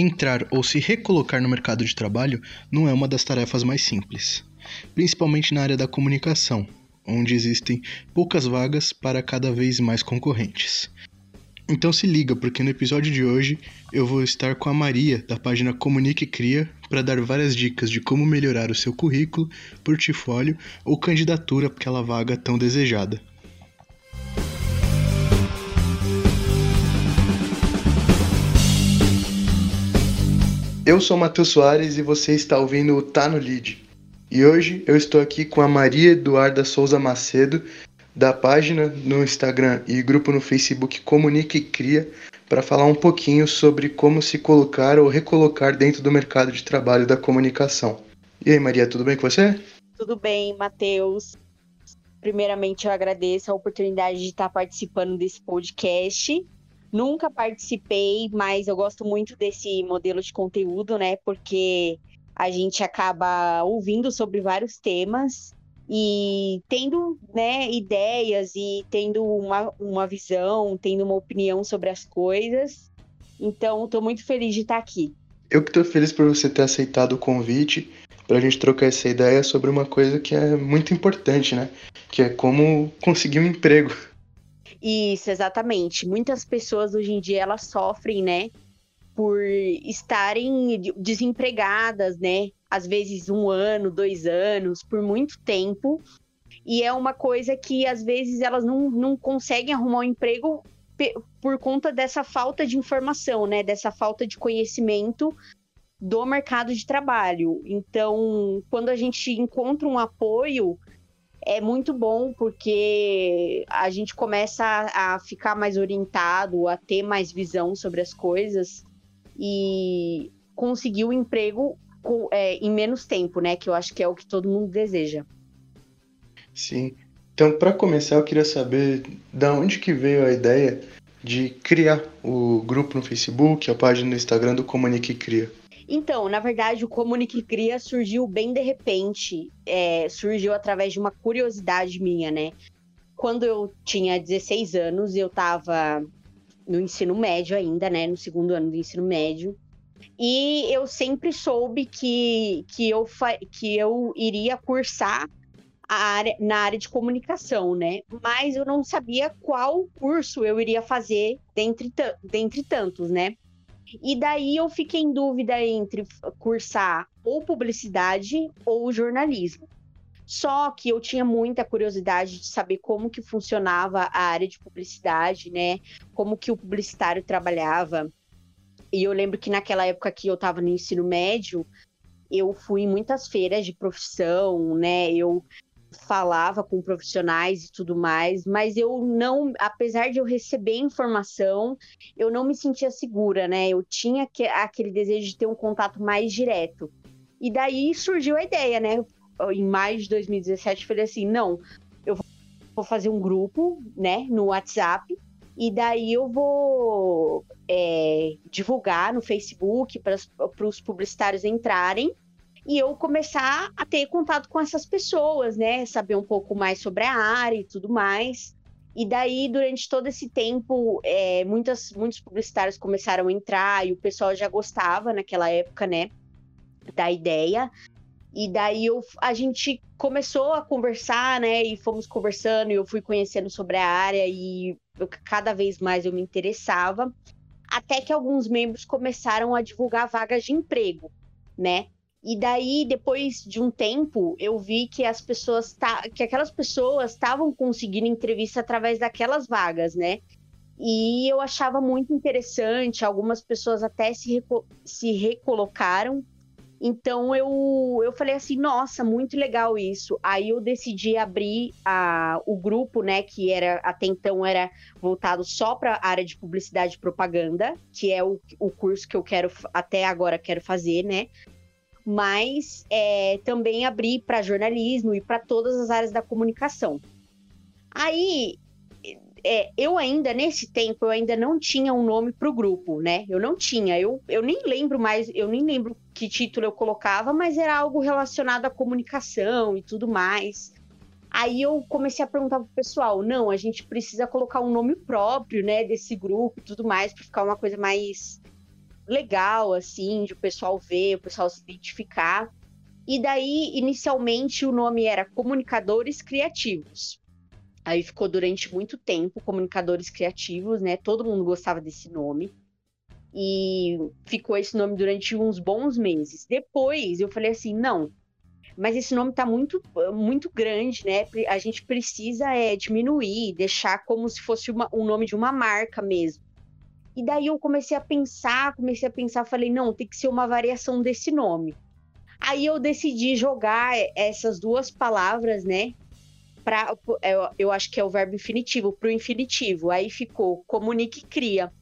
Entrar ou se recolocar no mercado de trabalho não é uma das tarefas mais simples, principalmente na área da comunicação, onde existem poucas vagas para cada vez mais concorrentes. Então se liga, porque no episódio de hoje eu vou estar com a Maria, da página Comunique Cria, para dar várias dicas de como melhorar o seu currículo, portfólio ou candidatura para aquela vaga tão desejada. Eu sou Matheus Soares e você está ouvindo o Tá no Lead. E hoje eu estou aqui com a Maria Eduarda Souza Macedo, da página no Instagram e grupo no Facebook Comunique e Cria, para falar um pouquinho sobre como se colocar ou recolocar dentro do mercado de trabalho da comunicação. E aí, Maria, tudo bem com você? Tudo bem, Matheus. Primeiramente, eu agradeço a oportunidade de estar participando desse podcast Nunca participei, mas eu gosto muito desse modelo de conteúdo, né? Porque a gente acaba ouvindo sobre vários temas e tendo né, ideias e tendo uma, uma visão, tendo uma opinião sobre as coisas. Então, estou muito feliz de estar aqui. Eu que estou feliz por você ter aceitado o convite para a gente trocar essa ideia sobre uma coisa que é muito importante, né? Que é como conseguir um emprego. Isso, exatamente. Muitas pessoas hoje em dia elas sofrem, né, por estarem desempregadas, né? Às vezes um ano, dois anos, por muito tempo. E é uma coisa que às vezes elas não, não conseguem arrumar um emprego por conta dessa falta de informação, né? Dessa falta de conhecimento do mercado de trabalho. Então, quando a gente encontra um apoio, é muito bom porque a gente começa a, a ficar mais orientado, a ter mais visão sobre as coisas e conseguir o emprego com, é, em menos tempo, né? Que eu acho que é o que todo mundo deseja. Sim. Então, para começar, eu queria saber da onde que veio a ideia de criar o grupo no Facebook, a página no Instagram do Comunique Cria. Então, na verdade, o Comunique Cria surgiu bem de repente, é, surgiu através de uma curiosidade minha, né? Quando eu tinha 16 anos, eu estava no ensino médio ainda, né? No segundo ano do ensino médio. E eu sempre soube que, que, eu, que eu iria cursar área, na área de comunicação, né? Mas eu não sabia qual curso eu iria fazer dentre, dentre tantos, né? E daí eu fiquei em dúvida entre cursar ou publicidade ou jornalismo. Só que eu tinha muita curiosidade de saber como que funcionava a área de publicidade, né? Como que o publicitário trabalhava. E eu lembro que naquela época que eu estava no ensino médio, eu fui em muitas feiras de profissão, né? Eu falava com profissionais e tudo mais, mas eu não, apesar de eu receber informação, eu não me sentia segura, né? Eu tinha que, aquele desejo de ter um contato mais direto. E daí surgiu a ideia, né? Em maio de 2017, eu falei assim: não, eu vou fazer um grupo, né, no WhatsApp, e daí eu vou é, divulgar no Facebook para os publicitários entrarem e eu começar a ter contato com essas pessoas, né? Saber um pouco mais sobre a área e tudo mais. E daí, durante todo esse tempo, é, muitas, muitos publicitários começaram a entrar e o pessoal já gostava naquela época, né? Da ideia. E daí eu, a gente começou a conversar, né? E fomos conversando e eu fui conhecendo sobre a área e eu, cada vez mais eu me interessava. Até que alguns membros começaram a divulgar vagas de emprego, né? E daí, depois de um tempo, eu vi que as pessoas tá, que aquelas pessoas estavam conseguindo entrevista através daquelas vagas, né? E eu achava muito interessante, algumas pessoas até se, reco se recolocaram. Então eu, eu falei assim, nossa, muito legal isso. Aí eu decidi abrir a, o grupo, né, que era até então era voltado só para a área de publicidade e propaganda, que é o, o curso que eu quero até agora quero fazer, né? Mas é, também abrir para jornalismo e para todas as áreas da comunicação. Aí, é, eu ainda, nesse tempo, eu ainda não tinha um nome para o grupo, né? Eu não tinha, eu, eu nem lembro mais, eu nem lembro que título eu colocava, mas era algo relacionado à comunicação e tudo mais. Aí eu comecei a perguntar pro pessoal, não, a gente precisa colocar um nome próprio, né, desse grupo e tudo mais, para ficar uma coisa mais legal, assim, de o pessoal ver, o pessoal se identificar. E daí, inicialmente, o nome era Comunicadores Criativos. Aí ficou durante muito tempo Comunicadores Criativos, né? Todo mundo gostava desse nome. E ficou esse nome durante uns bons meses. Depois eu falei assim: não, mas esse nome está muito, muito grande, né? A gente precisa é, diminuir, deixar como se fosse uma, o nome de uma marca mesmo. E daí eu comecei a pensar, comecei a pensar, falei, não, tem que ser uma variação desse nome. Aí eu decidi jogar essas duas palavras, né? Pra, eu, eu acho que é o verbo infinitivo, para o infinitivo. Aí ficou comunique cria.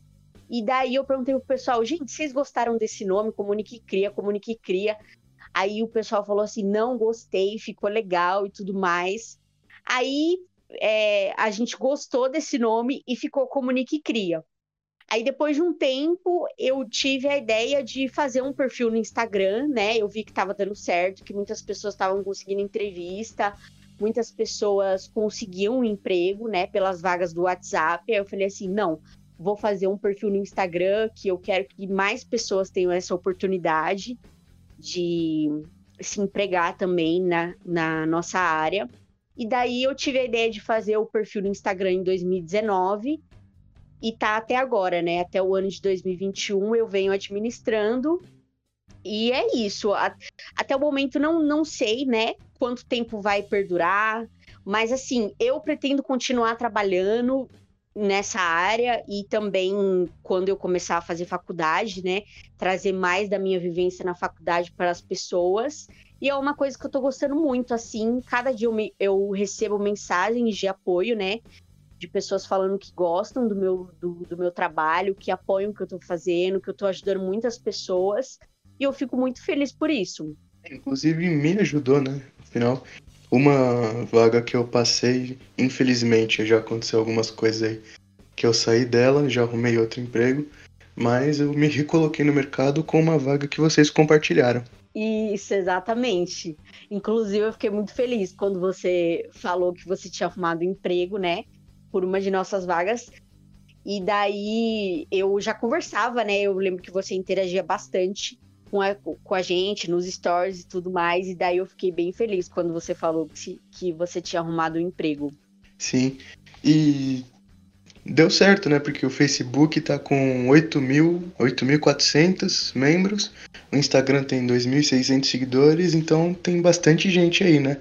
E daí eu perguntei pro pessoal, gente, vocês gostaram desse nome? Comunique cria, comunique cria. Aí o pessoal falou assim: não gostei, ficou legal e tudo mais. Aí é, a gente gostou desse nome e ficou Comunique Cria. Aí depois de um tempo eu tive a ideia de fazer um perfil no Instagram, né? Eu vi que estava dando certo, que muitas pessoas estavam conseguindo entrevista, muitas pessoas conseguiam um emprego, né? Pelas vagas do WhatsApp. Aí eu falei assim, não, vou fazer um perfil no Instagram que eu quero que mais pessoas tenham essa oportunidade de se empregar também na, na nossa área. E daí eu tive a ideia de fazer o perfil no Instagram em 2019 e tá até agora, né? Até o ano de 2021 eu venho administrando. E é isso. Até o momento não, não sei, né, quanto tempo vai perdurar, mas assim, eu pretendo continuar trabalhando nessa área e também quando eu começar a fazer faculdade, né, trazer mais da minha vivência na faculdade para as pessoas. E é uma coisa que eu estou gostando muito, assim, cada dia eu, me, eu, recebo mensagens de apoio, né, de pessoas falando que gostam do meu, do, do meu trabalho, que apoiam o que eu estou fazendo, que eu estou ajudando muitas pessoas, e eu fico muito feliz por isso. Inclusive me ajudou, né, afinal, uma vaga que eu passei, infelizmente, já aconteceu algumas coisas aí que eu saí dela, já arrumei outro emprego, mas eu me recoloquei no mercado com uma vaga que vocês compartilharam. Isso, exatamente. Inclusive, eu fiquei muito feliz quando você falou que você tinha arrumado emprego, né? Por uma de nossas vagas. E daí eu já conversava, né? Eu lembro que você interagia bastante com a, com a gente nos stories e tudo mais. E daí eu fiquei bem feliz quando você falou que, que você tinha arrumado um emprego. Sim. E deu certo, né? Porque o Facebook tá com 8.400 membros, o Instagram tem 2.600 seguidores, então tem bastante gente aí, né?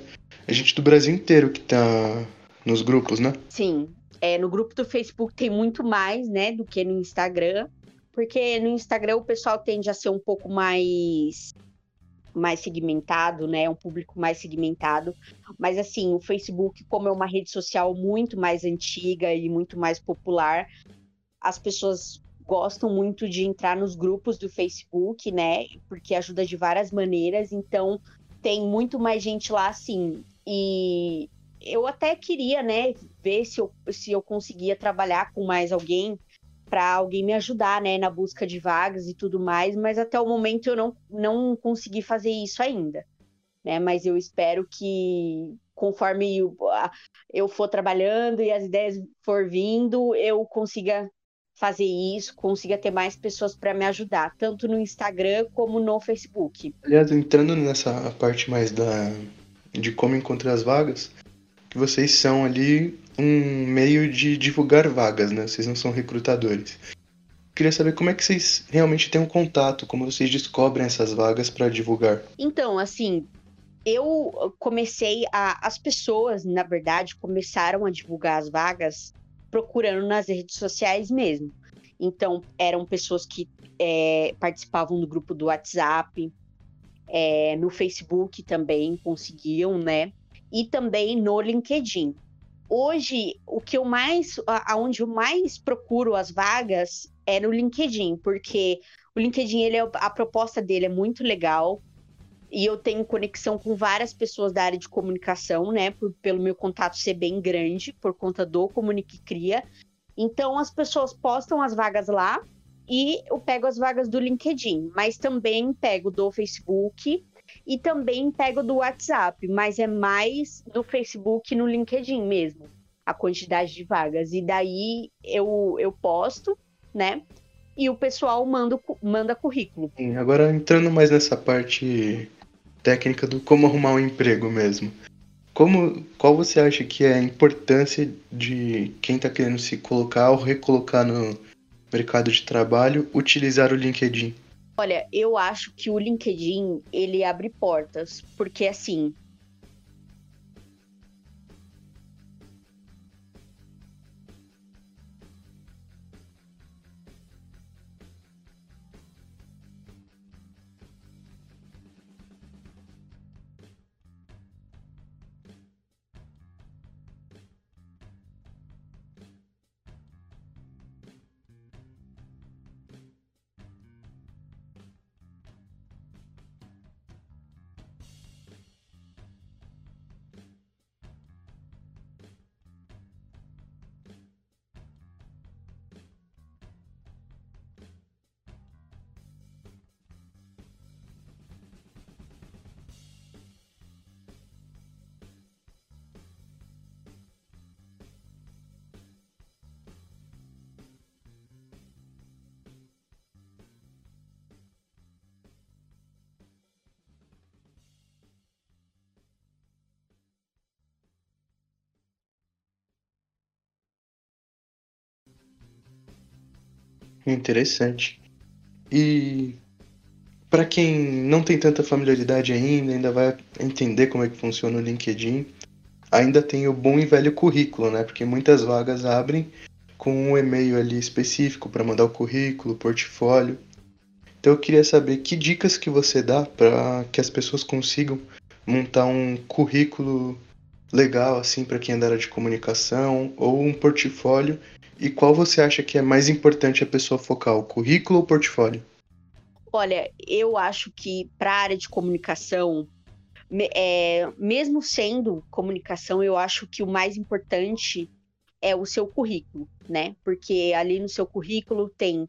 A gente do Brasil inteiro que tá nos grupos, né? Sim. É, no grupo do Facebook tem muito mais, né, do que no Instagram porque no Instagram o pessoal tende a ser um pouco mais mais segmentado, né? Um público mais segmentado. Mas assim, o Facebook, como é uma rede social muito mais antiga e muito mais popular, as pessoas gostam muito de entrar nos grupos do Facebook, né? Porque ajuda de várias maneiras. Então, tem muito mais gente lá, assim. E eu até queria, né, ver se eu, se eu conseguia trabalhar com mais alguém para alguém me ajudar, né, na busca de vagas e tudo mais, mas até o momento eu não, não consegui fazer isso ainda, né, mas eu espero que conforme eu, eu for trabalhando e as ideias for vindo, eu consiga fazer isso, consiga ter mais pessoas para me ajudar, tanto no Instagram como no Facebook. Aliás, entrando nessa parte mais da de como encontrar as vagas, que vocês são ali um meio de divulgar vagas, né? Vocês não são recrutadores. Queria saber como é que vocês realmente têm um contato, como vocês descobrem essas vagas para divulgar. Então, assim, eu comecei a. As pessoas, na verdade, começaram a divulgar as vagas procurando nas redes sociais mesmo. Então, eram pessoas que é, participavam do grupo do WhatsApp, é, no Facebook também conseguiam, né? E também no LinkedIn hoje o que eu mais, aonde eu mais procuro as vagas é no LinkedIn, porque o LinkedIn ele é, a proposta dele é muito legal e eu tenho conexão com várias pessoas da área de comunicação, né? Por, pelo meu contato ser bem grande, por conta do Comunique Cria. Então as pessoas postam as vagas lá e eu pego as vagas do LinkedIn, mas também pego do Facebook e também pego do WhatsApp, mas é mais do Facebook e no LinkedIn mesmo, a quantidade de vagas. E daí eu, eu posto, né? e o pessoal manda, manda currículo. Sim, agora entrando mais nessa parte técnica do como arrumar um emprego mesmo. Como, qual você acha que é a importância de quem está querendo se colocar ou recolocar no mercado de trabalho utilizar o LinkedIn? Olha, eu acho que o LinkedIn ele abre portas, porque assim, Interessante. E para quem não tem tanta familiaridade ainda, ainda vai entender como é que funciona o LinkedIn, ainda tem o bom e velho currículo, né? Porque muitas vagas abrem com um e-mail ali específico para mandar o currículo, portfólio. Então eu queria saber que dicas que você dá para que as pessoas consigam montar um currículo legal assim para quem é da área de comunicação ou um portfólio e qual você acha que é mais importante a pessoa focar, o currículo ou o portfólio? Olha, eu acho que para a área de comunicação, é, mesmo sendo comunicação, eu acho que o mais importante é o seu currículo, né? Porque ali no seu currículo tem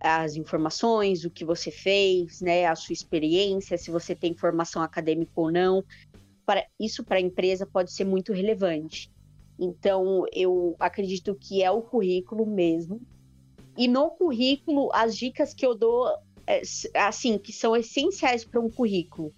as informações, o que você fez, né? A sua experiência, se você tem formação acadêmica ou não. Isso para a empresa pode ser muito relevante. Então, eu acredito que é o currículo mesmo. E no currículo, as dicas que eu dou, é, assim, que são essenciais para um currículo,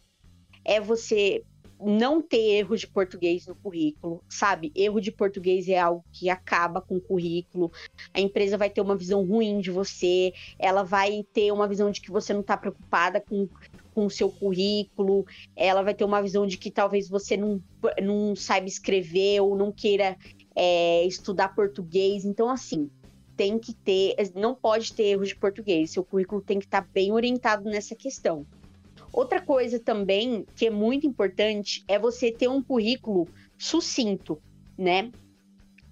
é você não ter erro de português no currículo, sabe? Erro de português é algo que acaba com o currículo. A empresa vai ter uma visão ruim de você, ela vai ter uma visão de que você não está preocupada com com o seu currículo, ela vai ter uma visão de que talvez você não, não saiba escrever ou não queira é, estudar português. Então, assim, tem que ter, não pode ter erros de português, seu currículo tem que estar bem orientado nessa questão. Outra coisa também que é muito importante é você ter um currículo sucinto, né?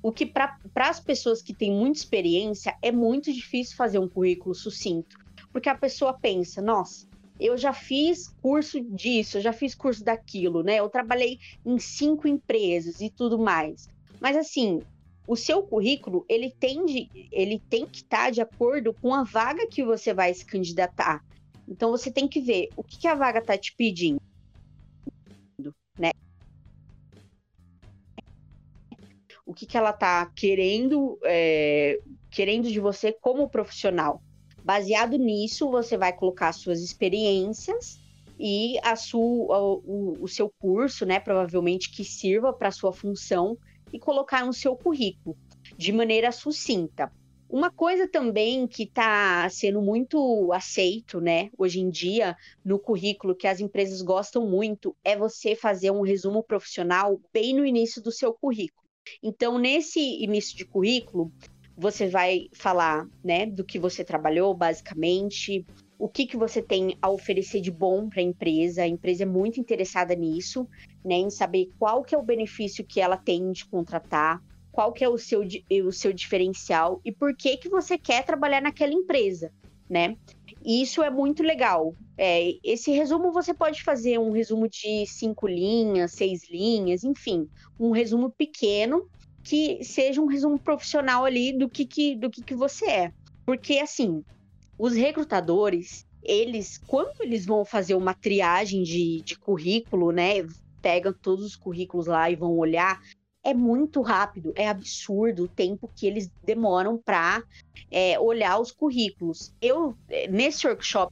O que para as pessoas que têm muita experiência é muito difícil fazer um currículo sucinto, porque a pessoa pensa, nossa, eu já fiz curso disso, eu já fiz curso daquilo, né? Eu trabalhei em cinco empresas e tudo mais. Mas assim, o seu currículo, ele tem, de, ele tem que estar tá de acordo com a vaga que você vai se candidatar. Então você tem que ver o que, que a vaga está te pedindo, né? O que, que ela está querendo, é, querendo de você como profissional. Baseado nisso, você vai colocar suas experiências e a sua, o, o seu curso, né, provavelmente que sirva para sua função e colocar no seu currículo de maneira sucinta. Uma coisa também que está sendo muito aceito, né, hoje em dia, no currículo, que as empresas gostam muito, é você fazer um resumo profissional bem no início do seu currículo. Então, nesse início de currículo, você vai falar, né, do que você trabalhou, basicamente, o que, que você tem a oferecer de bom para a empresa. A empresa é muito interessada nisso, né, em saber qual que é o benefício que ela tem de contratar, qual que é o seu, o seu diferencial e por que que você quer trabalhar naquela empresa, né? Isso é muito legal. É, esse resumo você pode fazer um resumo de cinco linhas, seis linhas, enfim, um resumo pequeno que seja um resumo profissional ali do que, que, do que, que você é. Porque, assim, os recrutadores, eles, quando eles vão fazer uma triagem de, de currículo, né? Pegam todos os currículos lá e vão olhar. é muito rápido, é absurdo o tempo que eles demoram para é, olhar os currículos. Eu, nesse workshop,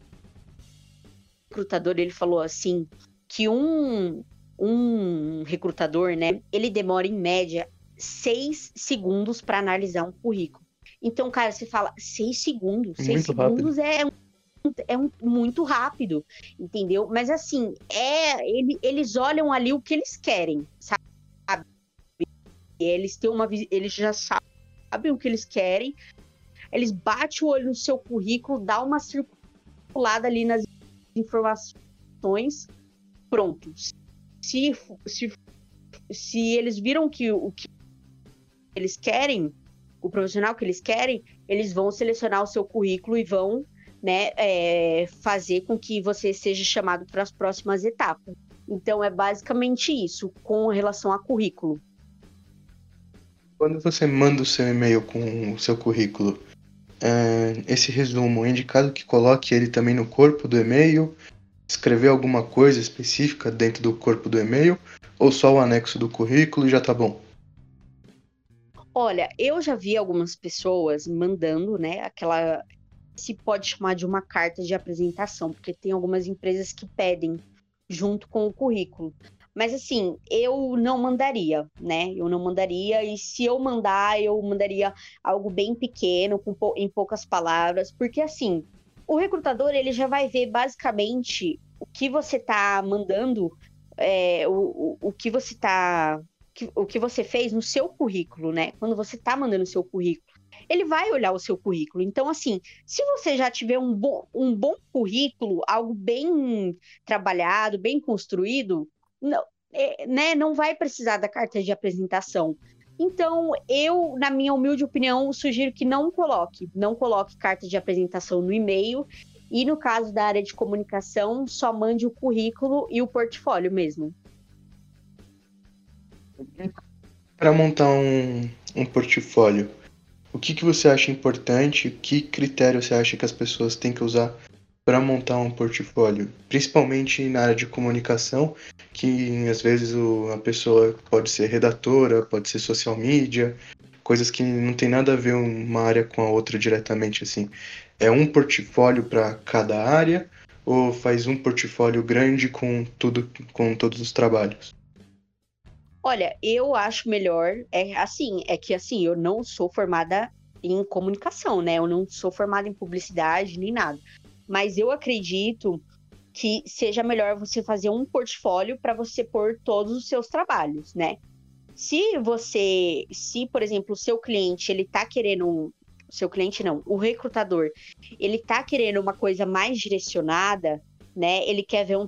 o recrutador ele falou assim que um, um recrutador, né, ele demora em média seis segundos para analisar um currículo. Então, cara, você fala seis segundos, seis muito segundos rápido. é é um, muito rápido, entendeu? Mas assim, é ele, eles olham ali o que eles querem, sabe? Eles têm uma eles já sabem o que eles querem. Eles batem o olho no seu currículo, dá uma circulada ali nas informações, pronto. Se, se, se eles viram que o que eles querem, o profissional que eles querem, eles vão selecionar o seu currículo e vão né, é, fazer com que você seja chamado para as próximas etapas. Então é basicamente isso com relação a currículo. Quando você manda o seu e-mail com o seu currículo, é, esse resumo é indicado que coloque ele também no corpo do e-mail, escrever alguma coisa específica dentro do corpo do e-mail, ou só o anexo do currículo e já tá bom? Olha, eu já vi algumas pessoas mandando, né, aquela se pode chamar de uma carta de apresentação, porque tem algumas empresas que pedem junto com o currículo. Mas assim, eu não mandaria, né? Eu não mandaria, e se eu mandar, eu mandaria algo bem pequeno, com, em poucas palavras, porque assim, o recrutador ele já vai ver basicamente o que você está mandando, é, o, o, o que você tá. O que você fez no seu currículo, né? Quando você está mandando o seu currículo ele vai olhar o seu currículo. Então, assim, se você já tiver um bom, um bom currículo, algo bem trabalhado, bem construído, não, é, né, não vai precisar da carta de apresentação. Então, eu, na minha humilde opinião, sugiro que não coloque, não coloque carta de apresentação no e-mail. E no caso da área de comunicação, só mande o currículo e o portfólio mesmo. Para montar um, um portfólio, o que, que você acha importante? Que critério você acha que as pessoas têm que usar para montar um portfólio? Principalmente na área de comunicação, que às vezes o, a pessoa pode ser redatora, pode ser social media, coisas que não tem nada a ver uma área com a outra diretamente assim. É um portfólio para cada área ou faz um portfólio grande com tudo com todos os trabalhos? Olha, eu acho melhor é assim, é que assim, eu não sou formada em comunicação, né? Eu não sou formada em publicidade nem nada. Mas eu acredito que seja melhor você fazer um portfólio para você pôr todos os seus trabalhos, né? Se você, se por exemplo, o seu cliente ele tá querendo seu cliente não, o recrutador, ele tá querendo uma coisa mais direcionada, né? Ele quer ver um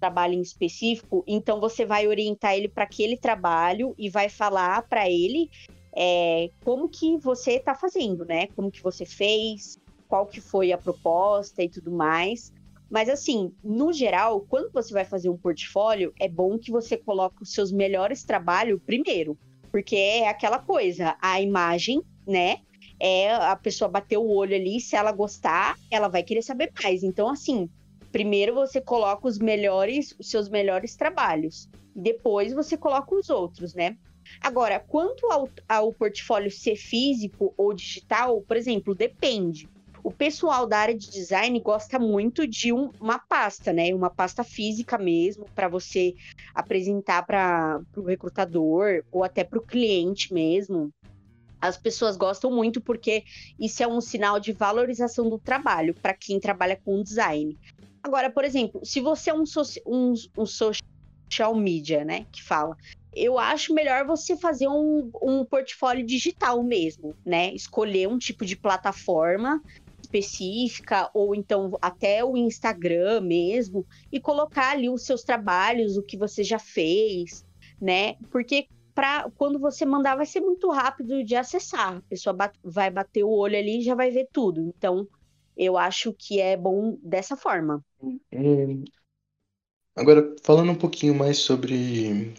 trabalho em específico, então você vai orientar ele para aquele trabalho e vai falar para ele é, como que você está fazendo, né? Como que você fez, qual que foi a proposta e tudo mais. Mas assim, no geral, quando você vai fazer um portfólio, é bom que você coloque os seus melhores trabalhos primeiro, porque é aquela coisa, a imagem, né? É a pessoa bater o olho ali, se ela gostar, ela vai querer saber mais. Então, assim, Primeiro você coloca os melhores, os seus melhores trabalhos. Depois você coloca os outros, né? Agora, quanto ao, ao portfólio ser físico ou digital, por exemplo, depende. O pessoal da área de design gosta muito de um, uma pasta, né? Uma pasta física mesmo, para você apresentar para o recrutador ou até para o cliente mesmo. As pessoas gostam muito porque isso é um sinal de valorização do trabalho para quem trabalha com design. Agora, por exemplo, se você é um, um, um social media, né, que fala, eu acho melhor você fazer um, um portfólio digital mesmo, né? Escolher um tipo de plataforma específica, ou então até o Instagram mesmo, e colocar ali os seus trabalhos, o que você já fez, né? Porque pra, quando você mandar, vai ser muito rápido de acessar. A pessoa bat, vai bater o olho ali e já vai ver tudo. Então, eu acho que é bom dessa forma. Hum. Agora, falando um pouquinho mais sobre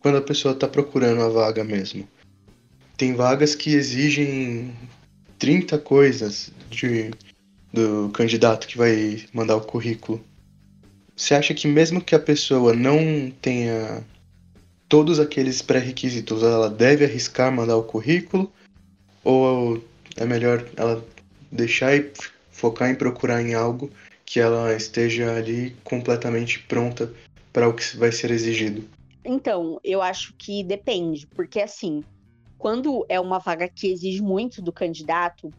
quando a pessoa está procurando a vaga mesmo. Tem vagas que exigem 30 coisas de, do candidato que vai mandar o currículo. Você acha que mesmo que a pessoa não tenha todos aqueles pré-requisitos, ela deve arriscar mandar o currículo ou é melhor ela deixar e focar em procurar em algo que ela esteja ali completamente pronta para o que vai ser exigido? Então, eu acho que depende, porque assim, quando é uma vaga que exige muito do candidato,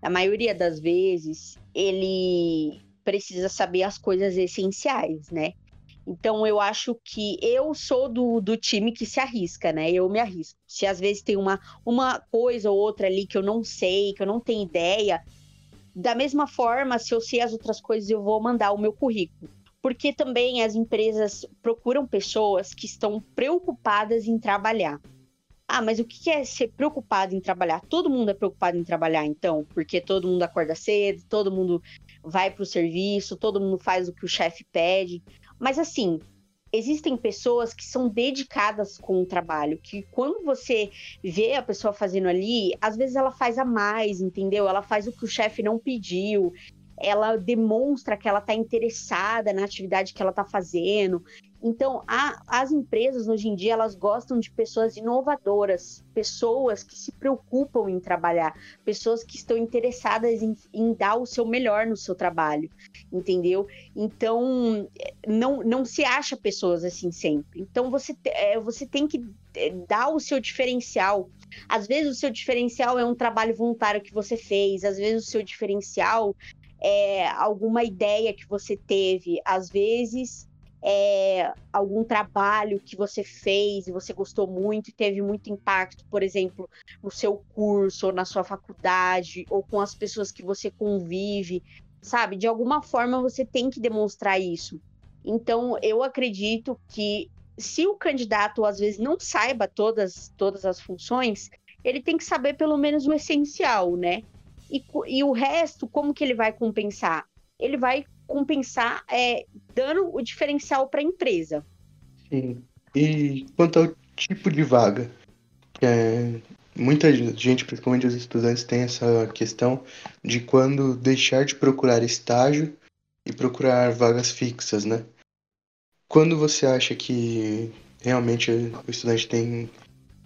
a maioria das vezes ele precisa saber as coisas essenciais, né? Então eu acho que eu sou do, do time que se arrisca, né? Eu me arrisco. Se às vezes tem uma, uma coisa ou outra ali que eu não sei, que eu não tenho ideia, da mesma forma, se eu sei as outras coisas, eu vou mandar o meu currículo. Porque também as empresas procuram pessoas que estão preocupadas em trabalhar. Ah, mas o que é ser preocupado em trabalhar? Todo mundo é preocupado em trabalhar, então, porque todo mundo acorda cedo, todo mundo vai para o serviço, todo mundo faz o que o chefe pede. Mas assim, existem pessoas que são dedicadas com o trabalho, que quando você vê a pessoa fazendo ali, às vezes ela faz a mais, entendeu? Ela faz o que o chefe não pediu, ela demonstra que ela está interessada na atividade que ela está fazendo. Então, a, as empresas hoje em dia elas gostam de pessoas inovadoras, pessoas que se preocupam em trabalhar, pessoas que estão interessadas em, em dar o seu melhor no seu trabalho, entendeu? Então, não, não se acha pessoas assim sempre. Então, você, é, você tem que é, dar o seu diferencial. Às vezes, o seu diferencial é um trabalho voluntário que você fez, às vezes, o seu diferencial é alguma ideia que você teve, às vezes é, algum trabalho que você fez e você gostou muito e teve muito impacto, por exemplo, no seu curso, ou na sua faculdade, ou com as pessoas que você convive, sabe? De alguma forma você tem que demonstrar isso. Então, eu acredito que se o candidato às vezes não saiba todas, todas as funções, ele tem que saber pelo menos o essencial, né? E, e o resto, como que ele vai compensar? Ele vai compensar é, dando o diferencial para a empresa. Sim. E quanto ao tipo de vaga, é, muita gente, principalmente os estudantes, tem essa questão de quando deixar de procurar estágio e procurar vagas fixas, né? Quando você acha que realmente o estudante tem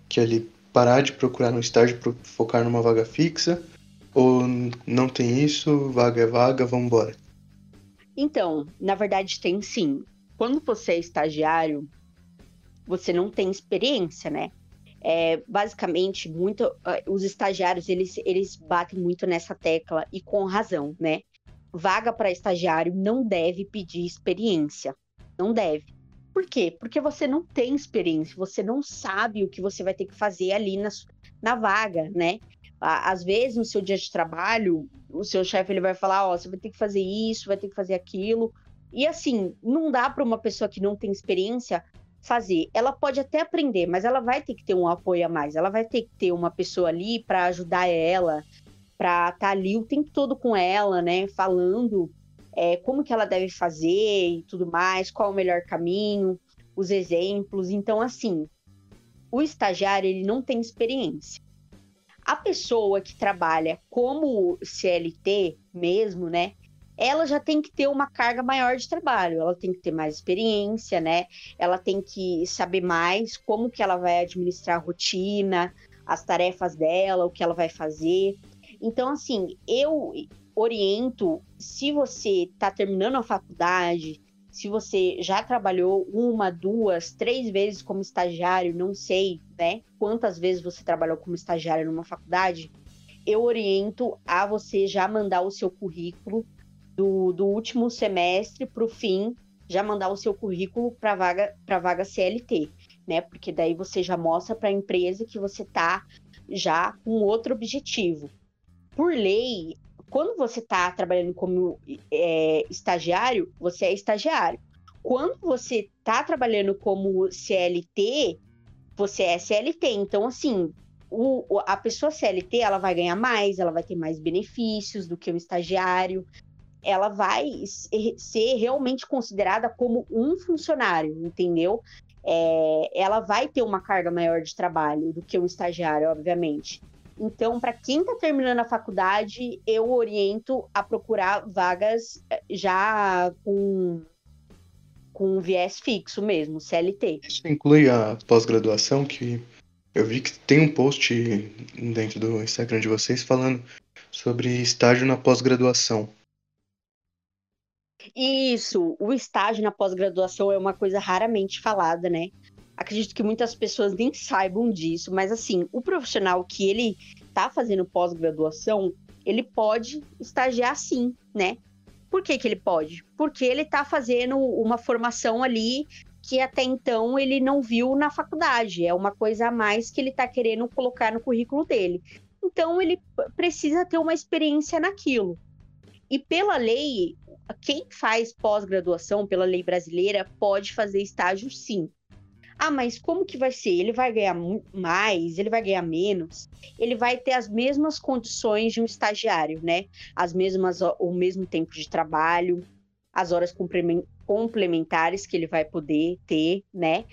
que ali parar de procurar um estágio para focar numa vaga fixa, ou não tem isso, vaga é vaga, vamos embora? Então, na verdade, tem sim. Quando você é estagiário, você não tem experiência, né? É, basicamente, muito, uh, os estagiários eles, eles batem muito nessa tecla e com razão, né? Vaga para estagiário não deve pedir experiência, não deve. Por quê? Porque você não tem experiência, você não sabe o que você vai ter que fazer ali na, na vaga, né? Às vezes no seu dia de trabalho, o seu chefe ele vai falar, ó, oh, você vai ter que fazer isso, vai ter que fazer aquilo. E assim, não dá para uma pessoa que não tem experiência fazer. Ela pode até aprender, mas ela vai ter que ter um apoio a mais. Ela vai ter que ter uma pessoa ali para ajudar ela, para estar tá ali o tempo todo com ela, né, falando é, como que ela deve fazer e tudo mais, qual o melhor caminho, os exemplos. Então, assim, o estagiário ele não tem experiência a pessoa que trabalha como CLT mesmo, né? Ela já tem que ter uma carga maior de trabalho, ela tem que ter mais experiência, né? Ela tem que saber mais como que ela vai administrar a rotina, as tarefas dela, o que ela vai fazer. Então, assim, eu oriento, se você está terminando a faculdade, se você já trabalhou uma, duas, três vezes como estagiário, não sei, né? Quantas vezes você trabalhou como estagiário numa faculdade, eu oriento a você já mandar o seu currículo do, do último semestre para o fim, já mandar o seu currículo para vaga para vaga CLT, né? Porque daí você já mostra para a empresa que você tá já com outro objetivo. Por lei, quando você está trabalhando como é, estagiário, você é estagiário. Quando você está trabalhando como CLT, você é CLT. Então, assim, o, a pessoa CLT ela vai ganhar mais, ela vai ter mais benefícios do que o estagiário. Ela vai ser realmente considerada como um funcionário, entendeu? É, ela vai ter uma carga maior de trabalho do que um estagiário, obviamente. Então, para quem está terminando a faculdade, eu oriento a procurar vagas eh, já com, com um viés fixo mesmo, CLT. Isso inclui a pós-graduação, que eu vi que tem um post dentro do Instagram de vocês falando sobre estágio na pós-graduação. Isso, o estágio na pós-graduação é uma coisa raramente falada, né? Acredito que muitas pessoas nem saibam disso, mas assim, o profissional que ele tá fazendo pós-graduação, ele pode estagiar sim, né? Por que, que ele pode? Porque ele está fazendo uma formação ali que até então ele não viu na faculdade. É uma coisa a mais que ele está querendo colocar no currículo dele. Então ele precisa ter uma experiência naquilo. E pela lei, quem faz pós-graduação, pela lei brasileira, pode fazer estágio sim. Ah, mas como que vai ser? Ele vai ganhar mais? Ele vai ganhar menos? Ele vai ter as mesmas condições de um estagiário, né? As mesmas, o mesmo tempo de trabalho, as horas complementares que ele vai poder ter, né?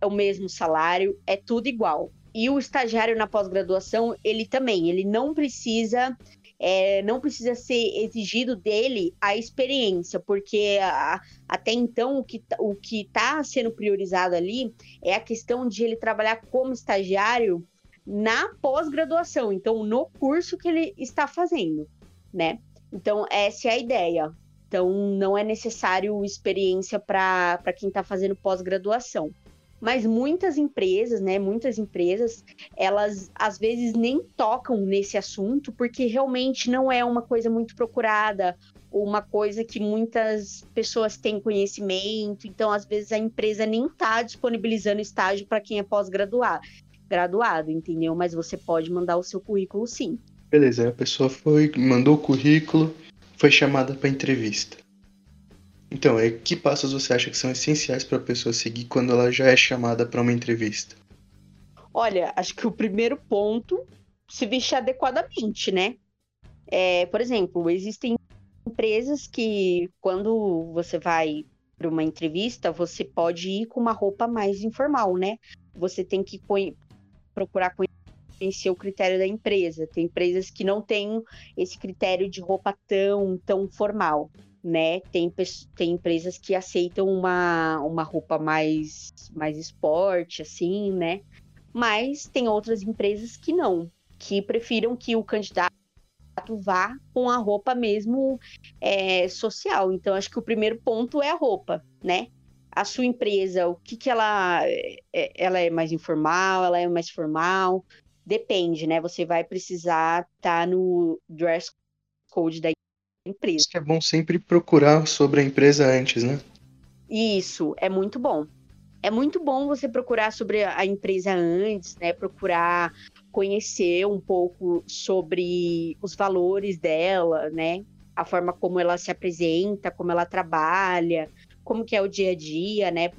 É o mesmo salário, é tudo igual. E o estagiário na pós-graduação, ele também, ele não precisa é, não precisa ser exigido dele a experiência, porque a, até então o que tá, o está sendo priorizado ali é a questão de ele trabalhar como estagiário na pós-graduação, então no curso que ele está fazendo, né? Então essa é a ideia. Então não é necessário experiência para quem está fazendo pós-graduação. Mas muitas empresas, né, muitas empresas, elas às vezes nem tocam nesse assunto porque realmente não é uma coisa muito procurada, uma coisa que muitas pessoas têm conhecimento. Então, às vezes a empresa nem está disponibilizando estágio para quem é pós-graduado, graduado, entendeu? Mas você pode mandar o seu currículo sim. Beleza, a pessoa foi, mandou o currículo, foi chamada para entrevista. Então, é, que passos você acha que são essenciais para a pessoa seguir quando ela já é chamada para uma entrevista? Olha, acho que o primeiro ponto se vestir adequadamente, né? É, por exemplo, existem empresas que quando você vai para uma entrevista, você pode ir com uma roupa mais informal, né? Você tem que procurar conhecer o critério da empresa. Tem empresas que não têm esse critério de roupa tão, tão formal né? Tem, tem empresas que aceitam uma, uma roupa mais, mais esporte, assim, né? Mas tem outras empresas que não, que prefiram que o candidato vá com a roupa mesmo é, social. Então, acho que o primeiro ponto é a roupa, né? A sua empresa, o que, que ela é, é ela é mais informal, ela é mais formal, depende, né? Você vai precisar estar tá no dress code da empresa. É bom sempre procurar sobre a empresa antes, né? Isso, é muito bom. É muito bom você procurar sobre a empresa antes, né? Procurar conhecer um pouco sobre os valores dela, né? A forma como ela se apresenta, como ela trabalha, como que é o dia a dia, né?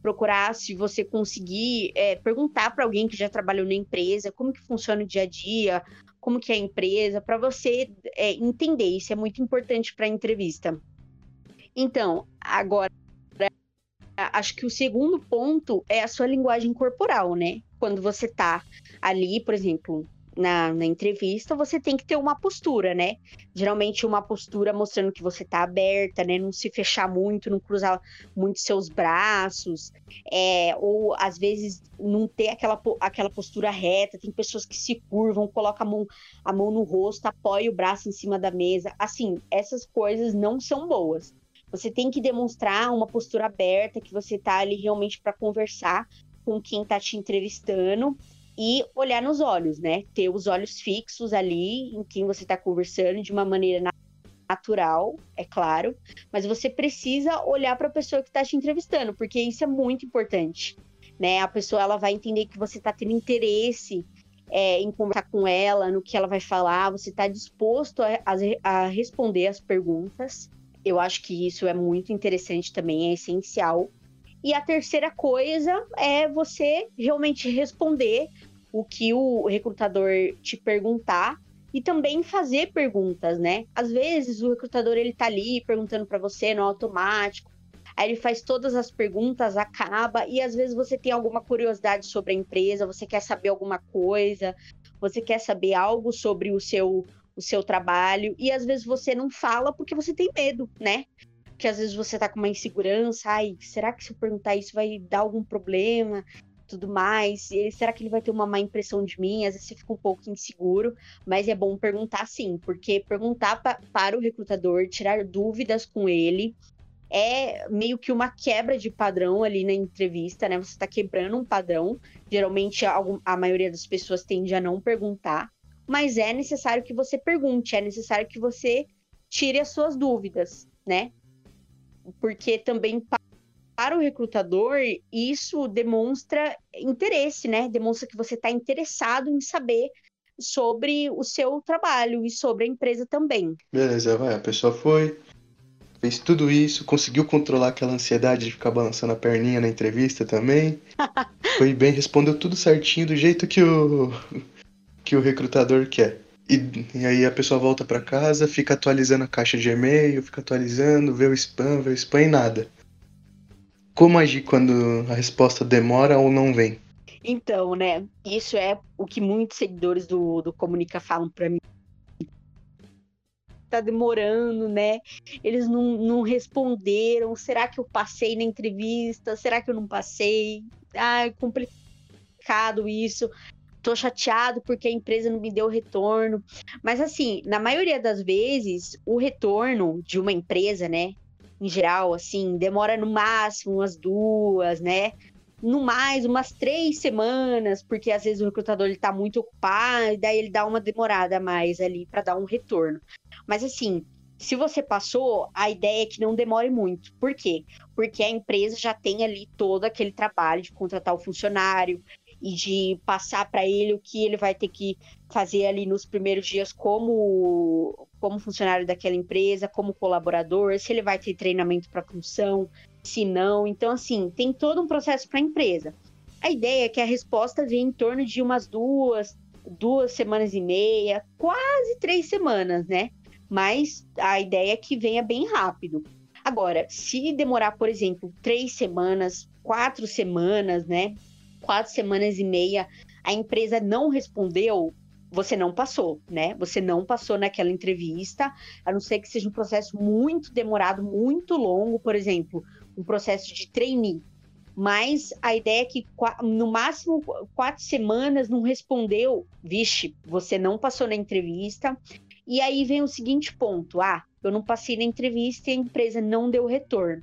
procurar se você conseguir é, perguntar para alguém que já trabalhou na empresa como que funciona o dia a dia, como que é a empresa, para você é, entender. Isso é muito importante para a entrevista. Então, agora, acho que o segundo ponto é a sua linguagem corporal, né? Quando você está ali, por exemplo, na, na, entrevista, você tem que ter uma postura, né? Geralmente uma postura mostrando que você tá aberta, né? Não se fechar muito, não cruzar muito seus braços, é, ou às vezes não ter aquela, aquela postura reta. Tem pessoas que se curvam, colocam a mão, a mão no rosto, apoia o braço em cima da mesa. Assim, essas coisas não são boas. Você tem que demonstrar uma postura aberta, que você tá ali realmente para conversar com quem tá te entrevistando e olhar nos olhos, né? Ter os olhos fixos ali em quem você está conversando de uma maneira natural, é claro, mas você precisa olhar para a pessoa que está te entrevistando, porque isso é muito importante, né? A pessoa ela vai entender que você está tendo interesse é, em conversar com ela, no que ela vai falar, você está disposto a, a, a responder as perguntas. Eu acho que isso é muito interessante também, é essencial. E a terceira coisa é você realmente responder o que o recrutador te perguntar e também fazer perguntas, né? Às vezes o recrutador ele tá ali perguntando para você no automático, aí ele faz todas as perguntas, acaba e às vezes você tem alguma curiosidade sobre a empresa, você quer saber alguma coisa, você quer saber algo sobre o seu o seu trabalho e às vezes você não fala porque você tem medo, né? porque às vezes você tá com uma insegurança, ai, será que se eu perguntar isso vai dar algum problema? Tudo mais, e será que ele vai ter uma má impressão de mim? Às vezes você fica um pouco inseguro, mas é bom perguntar sim, porque perguntar pa para o recrutador, tirar dúvidas com ele, é meio que uma quebra de padrão ali na entrevista, né? Você está quebrando um padrão. Geralmente, a maioria das pessoas tende a não perguntar, mas é necessário que você pergunte, é necessário que você tire as suas dúvidas, né? Porque também para o recrutador isso demonstra interesse, né? Demonstra que você está interessado em saber sobre o seu trabalho e sobre a empresa também. Beleza, vai. A pessoa foi, fez tudo isso, conseguiu controlar aquela ansiedade de ficar balançando a perninha na entrevista também. foi bem, respondeu tudo certinho do jeito que o que o recrutador quer. E, e aí a pessoa volta para casa, fica atualizando a caixa de e-mail, fica atualizando, vê o spam, vê o spam e nada. Como agir quando a resposta demora ou não vem? Então, né? Isso é o que muitos seguidores do, do Comunica falam para mim. Tá demorando, né? Eles não, não responderam. Será que eu passei na entrevista? Será que eu não passei? Ah, é complicado isso tô chateado porque a empresa não me deu retorno. Mas assim, na maioria das vezes, o retorno de uma empresa, né, em geral, assim, demora no máximo umas duas, né? No mais, umas três semanas, porque às vezes o recrutador ele tá muito ocupado, e daí ele dá uma demorada a mais ali para dar um retorno. Mas assim, se você passou, a ideia é que não demore muito. Por quê? Porque a empresa já tem ali todo aquele trabalho de contratar o funcionário, e de passar para ele o que ele vai ter que fazer ali nos primeiros dias como, como funcionário daquela empresa, como colaborador, se ele vai ter treinamento para função, se não. Então, assim, tem todo um processo para a empresa. A ideia é que a resposta venha em torno de umas duas, duas semanas e meia, quase três semanas, né? Mas a ideia é que venha bem rápido. Agora, se demorar, por exemplo, três semanas, quatro semanas, né? Quatro semanas e meia a empresa não respondeu, você não passou, né? Você não passou naquela entrevista, a não ser que seja um processo muito demorado, muito longo, por exemplo, um processo de trainee. Mas a ideia é que no máximo quatro semanas não respondeu, vixe, você não passou na entrevista. E aí vem o seguinte ponto: ah, eu não passei na entrevista e a empresa não deu retorno.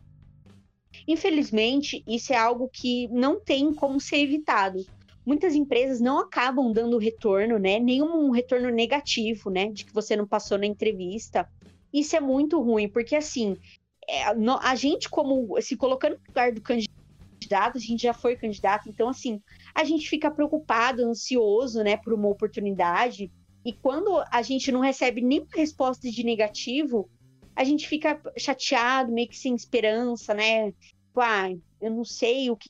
Infelizmente, isso é algo que não tem como ser evitado. Muitas empresas não acabam dando retorno, né? Nenhum retorno negativo, né? De que você não passou na entrevista. Isso é muito ruim, porque assim, é, a gente, como se colocando no lugar do candidato, a gente já foi candidato, então assim, a gente fica preocupado, ansioso, né, por uma oportunidade. E quando a gente não recebe nenhuma resposta de negativo, a gente fica chateado, meio que sem esperança, né? Tipo, ah, eu não sei o que,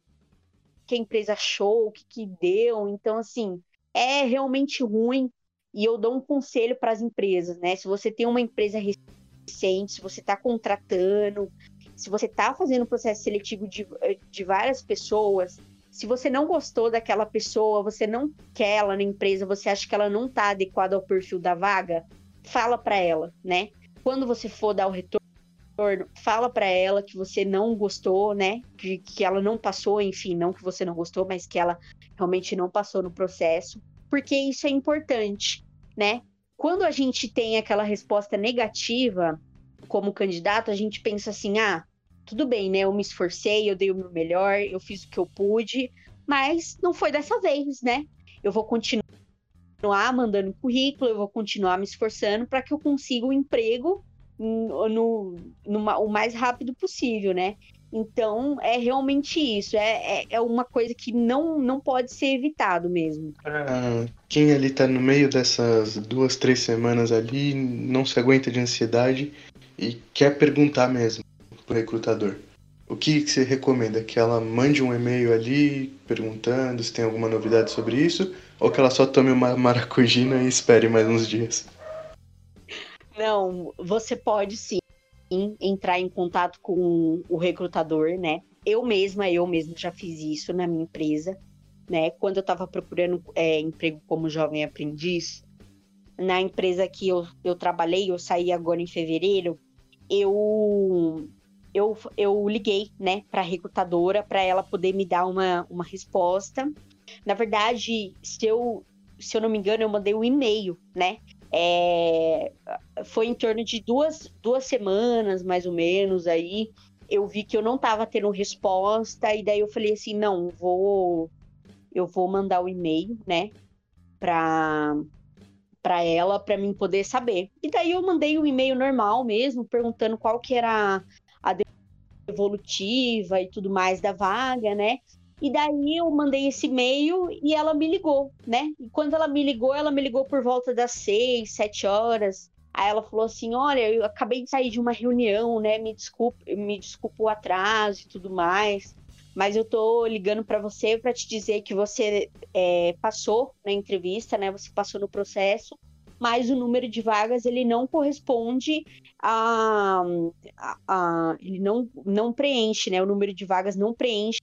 que a empresa achou, o que, que deu. Então, assim, é realmente ruim. E eu dou um conselho para as empresas, né? Se você tem uma empresa recente, se você está contratando, se você está fazendo processo seletivo de, de várias pessoas, se você não gostou daquela pessoa, você não quer ela na empresa, você acha que ela não está adequada ao perfil da vaga, fala para ela, né? Quando você for dar o retorno, fala para ela que você não gostou, né? Que, que ela não passou, enfim, não que você não gostou, mas que ela realmente não passou no processo, porque isso é importante, né? Quando a gente tem aquela resposta negativa como candidato, a gente pensa assim: ah, tudo bem, né? Eu me esforcei, eu dei o meu melhor, eu fiz o que eu pude, mas não foi dessa vez, né? Eu vou continuar continuar mandando currículo, eu vou continuar me esforçando para que eu consiga o um emprego no, o mais rápido possível, né? Então, é realmente isso. É, é, é, uma coisa que não, não pode ser evitado mesmo. Ah, quem ali tá no meio dessas duas, três semanas ali, não se aguenta de ansiedade e quer perguntar mesmo pro recrutador. O que, que você recomenda? Que ela mande um e-mail ali perguntando se tem alguma novidade sobre isso? Ou que ela só tome uma maracujina e espere mais uns dias? Não, você pode sim entrar em contato com o recrutador, né? Eu mesma, eu mesma já fiz isso na minha empresa, né? Quando eu estava procurando é, emprego como jovem aprendiz, na empresa que eu, eu trabalhei, eu saí agora em fevereiro, eu eu, eu liguei, né, para a recrutadora para ela poder me dar uma, uma resposta. Na verdade, se eu, se eu não me engano, eu mandei um e-mail, né? É, foi em torno de duas, duas semanas, mais ou menos, aí eu vi que eu não estava tendo resposta, e daí eu falei assim, não, vou eu vou mandar o um e-mail, né, para para ela para mim poder saber. E daí eu mandei um e-mail normal mesmo, perguntando qual que era a evolutiva e tudo mais da vaga, né? E daí eu mandei esse e-mail e ela me ligou, né? E quando ela me ligou, ela me ligou por volta das seis, sete horas. Aí ela falou assim: Olha, eu acabei de sair de uma reunião, né? Me desculpa, me desculpa o atraso e tudo mais. Mas eu tô ligando para você para te dizer que você é, passou na entrevista, né? Você passou no processo, mas o número de vagas ele não corresponde a, a, a ele não, não preenche, né? O número de vagas não preenche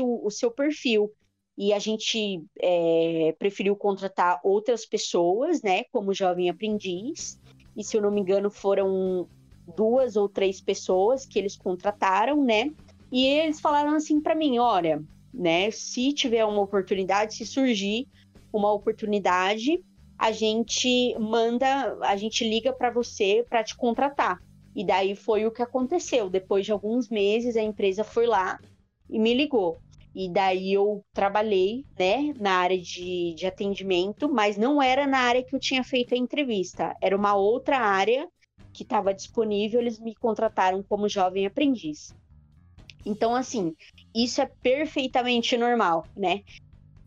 o, o seu perfil. E a gente é, preferiu contratar outras pessoas, né? Como jovem aprendiz. E se eu não me engano, foram duas ou três pessoas que eles contrataram, né? E eles falaram assim para mim, olha, né, se tiver uma oportunidade, se surgir uma oportunidade, a gente manda, a gente liga para você para te contratar. E daí foi o que aconteceu. Depois de alguns meses, a empresa foi lá e me ligou. E daí eu trabalhei, né, na área de, de atendimento, mas não era na área que eu tinha feito a entrevista. Era uma outra área que estava disponível, eles me contrataram como jovem aprendiz. Então, assim, isso é perfeitamente normal, né?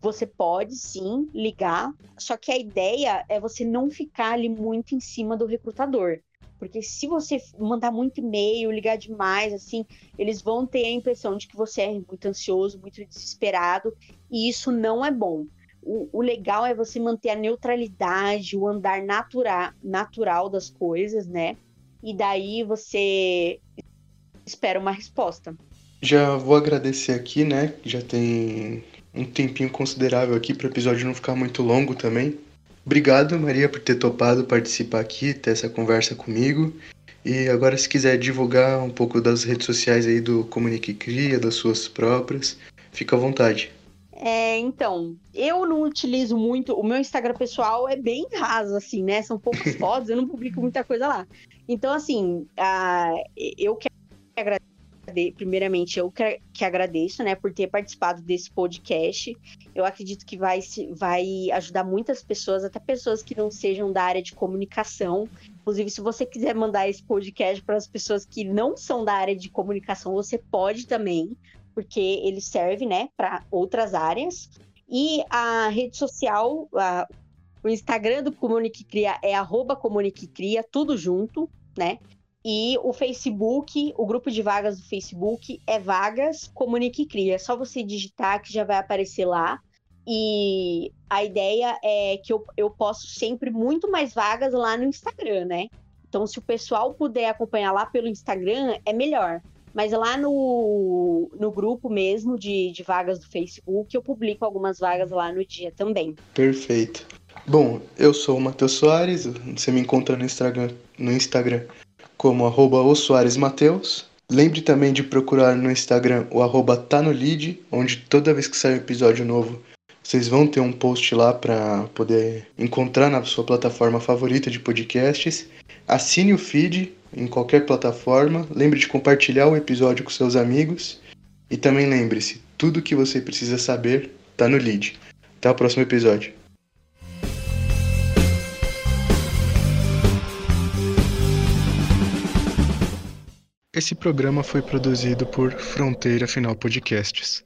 Você pode sim ligar, só que a ideia é você não ficar ali muito em cima do recrutador. Porque se você mandar muito e-mail, ligar demais, assim, eles vão ter a impressão de que você é muito ansioso, muito desesperado, e isso não é bom. O, o legal é você manter a neutralidade, o andar natura, natural das coisas, né? E daí você espera uma resposta. Já vou agradecer aqui, né? Já tem um tempinho considerável aqui para o episódio não ficar muito longo também. Obrigado, Maria, por ter topado participar aqui, ter essa conversa comigo. E agora, se quiser divulgar um pouco das redes sociais aí do Comunique Cria, das suas próprias, fica à vontade. É, então, eu não utilizo muito. O meu Instagram pessoal é bem raso, assim, né? São poucas fotos, eu não publico muita coisa lá. Então, assim, uh, eu quero agradecer primeiramente, eu que, agradeço, né, por ter participado desse podcast. Eu acredito que vai, vai ajudar muitas pessoas, até pessoas que não sejam da área de comunicação. Inclusive, se você quiser mandar esse podcast para as pessoas que não são da área de comunicação, você pode também, porque ele serve, né, para outras áreas. E a rede social, a, o Instagram do Comunique Cria é arroba Comunique Cria, tudo junto, né? E o Facebook, o grupo de vagas do Facebook é Vagas Comunique Cria. É só você digitar que já vai aparecer lá. E a ideia é que eu, eu posto sempre muito mais vagas lá no Instagram, né? Então, se o pessoal puder acompanhar lá pelo Instagram, é melhor. Mas lá no, no grupo mesmo de, de vagas do Facebook, eu publico algumas vagas lá no dia também. Perfeito. Bom, eu sou o Matheus Soares, você me encontra no Instagram, no Instagram como arroba Mateus. Lembre também de procurar no Instagram o arroba onde toda vez que sair um episódio novo, vocês vão ter um post lá para poder encontrar na sua plataforma favorita de podcasts. Assine o feed em qualquer plataforma. Lembre de compartilhar o episódio com seus amigos. E também lembre-se, tudo que você precisa saber está no lead. Até o próximo episódio. Esse programa foi produzido por Fronteira Final Podcasts.